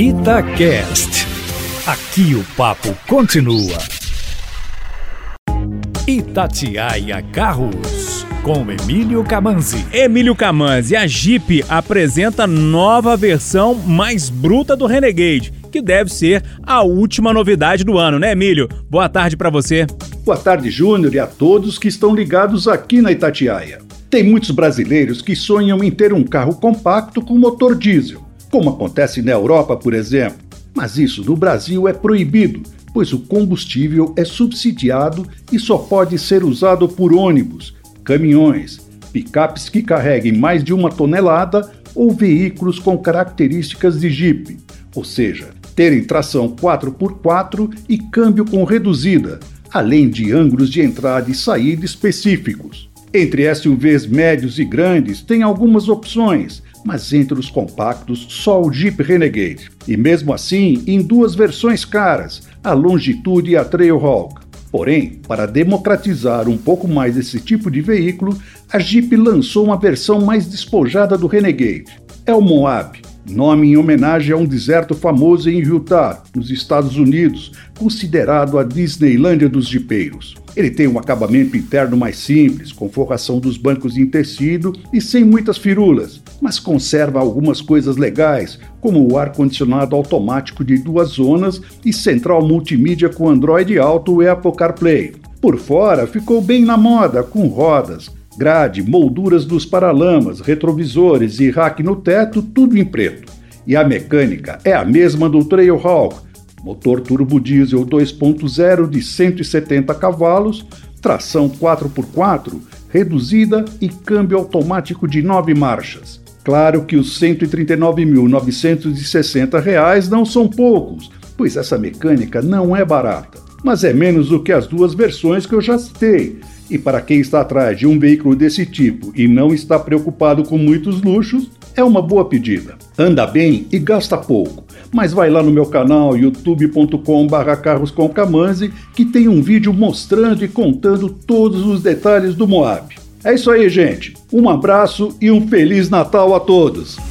Itacast. Aqui o papo continua. Itatiaia Carros, com Emílio Camanzi. Emílio Camanzi, a Jeep apresenta nova versão mais bruta do Renegade, que deve ser a última novidade do ano, né, Emílio? Boa tarde para você. Boa tarde, Júnior, e a todos que estão ligados aqui na Itatiaia. Tem muitos brasileiros que sonham em ter um carro compacto com motor diesel como acontece na Europa, por exemplo. Mas isso no Brasil é proibido, pois o combustível é subsidiado e só pode ser usado por ônibus, caminhões, picapes que carreguem mais de uma tonelada ou veículos com características de Jeep, ou seja, terem tração 4x4 e câmbio com reduzida, além de ângulos de entrada e saída específicos. Entre SUVs médios e grandes tem algumas opções, mas entre os compactos só o Jeep Renegade. E mesmo assim, em duas versões caras, a Longitude e a Trailhawk. Porém, para democratizar um pouco mais esse tipo de veículo, a Jeep lançou uma versão mais despojada do Renegade. É o Moab, nome em homenagem a um deserto famoso em Utah, nos Estados Unidos, considerado a Disneylândia dos jipeiros. Ele tem um acabamento interno mais simples, com forração dos bancos em tecido e sem muitas firulas, mas conserva algumas coisas legais, como o ar-condicionado automático de duas zonas e central multimídia com Android Auto e Apple CarPlay. Por fora, ficou bem na moda, com rodas, grade, molduras dos paralamas, retrovisores e rack no teto, tudo em preto. E a mecânica é a mesma do Trailhawk, motor turbo diesel 2.0 de 170 cavalos, tração 4x4, reduzida e câmbio automático de 9 marchas. Claro que os R$ 139.960 não são poucos, pois essa mecânica não é barata, mas é menos do que as duas versões que eu já citei, e para quem está atrás de um veículo desse tipo e não está preocupado com muitos luxos, é uma boa pedida. Anda bem e gasta pouco. Mas vai lá no meu canal youtube.com.br que tem um vídeo mostrando e contando todos os detalhes do Moab. É isso aí, gente. Um abraço e um Feliz Natal a todos!